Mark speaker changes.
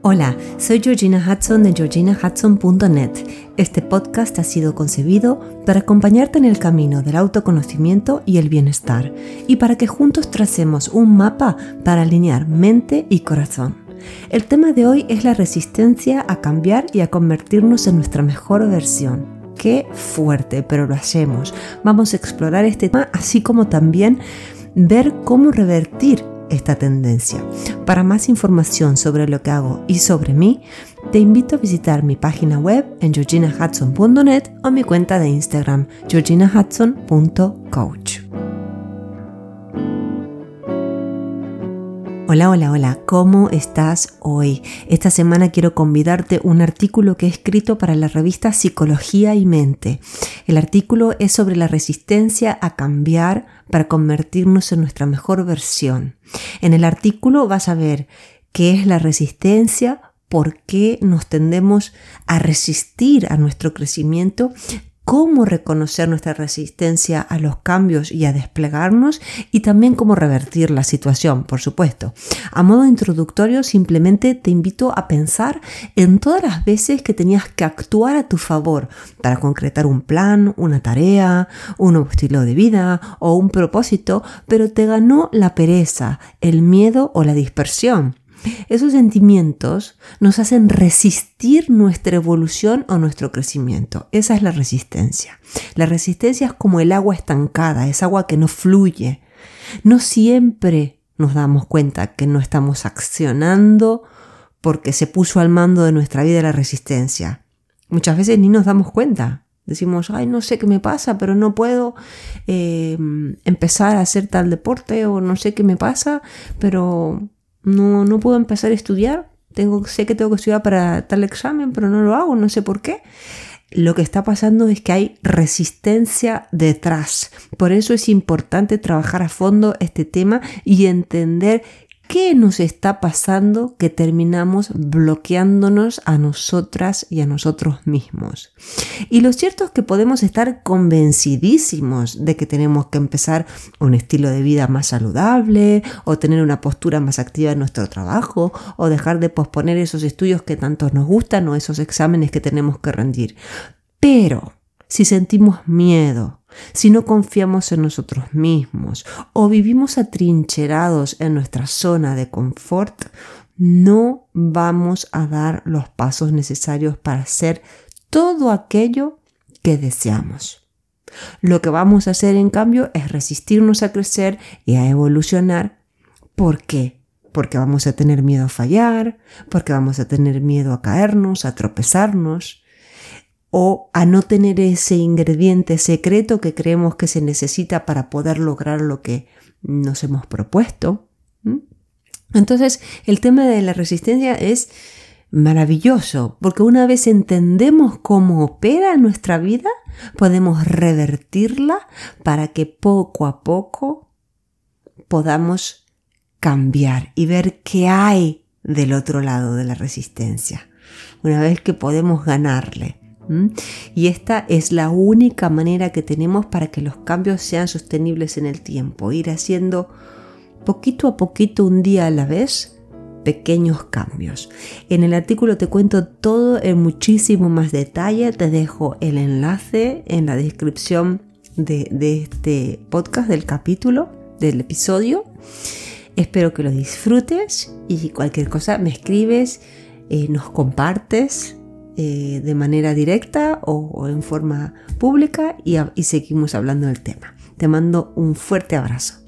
Speaker 1: Hola, soy Georgina Hudson de georginahudson.net. Este podcast ha sido concebido para acompañarte en el camino del autoconocimiento y el bienestar y para que juntos tracemos un mapa para alinear mente y corazón. El tema de hoy es la resistencia a cambiar y a convertirnos en nuestra mejor versión. Qué fuerte, pero lo hacemos. Vamos a explorar este tema así como también ver cómo revertir esta tendencia. Para más información sobre lo que hago y sobre mí, te invito a visitar mi página web en georginahudson.net o mi cuenta de Instagram georginahudson.coach. Hola, hola, hola, ¿cómo estás hoy? Esta semana quiero convidarte un artículo que he escrito para la revista Psicología y Mente. El artículo es sobre la resistencia a cambiar para convertirnos en nuestra mejor versión. En el artículo vas a ver qué es la resistencia, por qué nos tendemos a resistir a nuestro crecimiento, cómo reconocer nuestra resistencia a los cambios y a desplegarnos y también cómo revertir la situación, por supuesto. A modo introductorio, simplemente te invito a pensar en todas las veces que tenías que actuar a tu favor para concretar un plan, una tarea, un estilo de vida o un propósito, pero te ganó la pereza, el miedo o la dispersión. Esos sentimientos nos hacen resistir nuestra evolución o nuestro crecimiento. Esa es la resistencia. La resistencia es como el agua estancada, es agua que no fluye. No siempre nos damos cuenta que no estamos accionando porque se puso al mando de nuestra vida la resistencia. Muchas veces ni nos damos cuenta. Decimos, ay, no sé qué me pasa, pero no puedo eh, empezar a hacer tal deporte o no sé qué me pasa, pero no, no puedo empezar a estudiar. Tengo, sé que tengo que estudiar para tal examen, pero no lo hago, no sé por qué. Lo que está pasando es que hay resistencia detrás. Por eso es importante trabajar a fondo este tema y entender ¿Qué nos está pasando que terminamos bloqueándonos a nosotras y a nosotros mismos? Y lo cierto es que podemos estar convencidísimos de que tenemos que empezar un estilo de vida más saludable o tener una postura más activa en nuestro trabajo o dejar de posponer esos estudios que tanto nos gustan o esos exámenes que tenemos que rendir. Pero si sentimos miedo, si no confiamos en nosotros mismos o vivimos atrincherados en nuestra zona de confort, no vamos a dar los pasos necesarios para hacer todo aquello que deseamos. Lo que vamos a hacer en cambio es resistirnos a crecer y a evolucionar. ¿Por qué? Porque vamos a tener miedo a fallar, porque vamos a tener miedo a caernos, a tropezarnos, o a no tener ese ingrediente secreto que creemos que se necesita para poder lograr lo que nos hemos propuesto. Entonces, el tema de la resistencia es maravilloso, porque una vez entendemos cómo opera nuestra vida, podemos revertirla para que poco a poco podamos cambiar y ver qué hay del otro lado de la resistencia. Una vez que podemos ganarle. Y esta es la única manera que tenemos para que los cambios sean sostenibles en el tiempo, ir haciendo poquito a poquito, un día a la vez, pequeños cambios. En el artículo te cuento todo en muchísimo más detalle, te dejo el enlace en la descripción de, este podcast, del capítulo, del episodio. Espero que lo disfrutes y cualquier cosa me escribes, eh, nos compartes eh, de manera directa o, en forma pública y seguimos hablando del tema. Te mando un fuerte abrazo.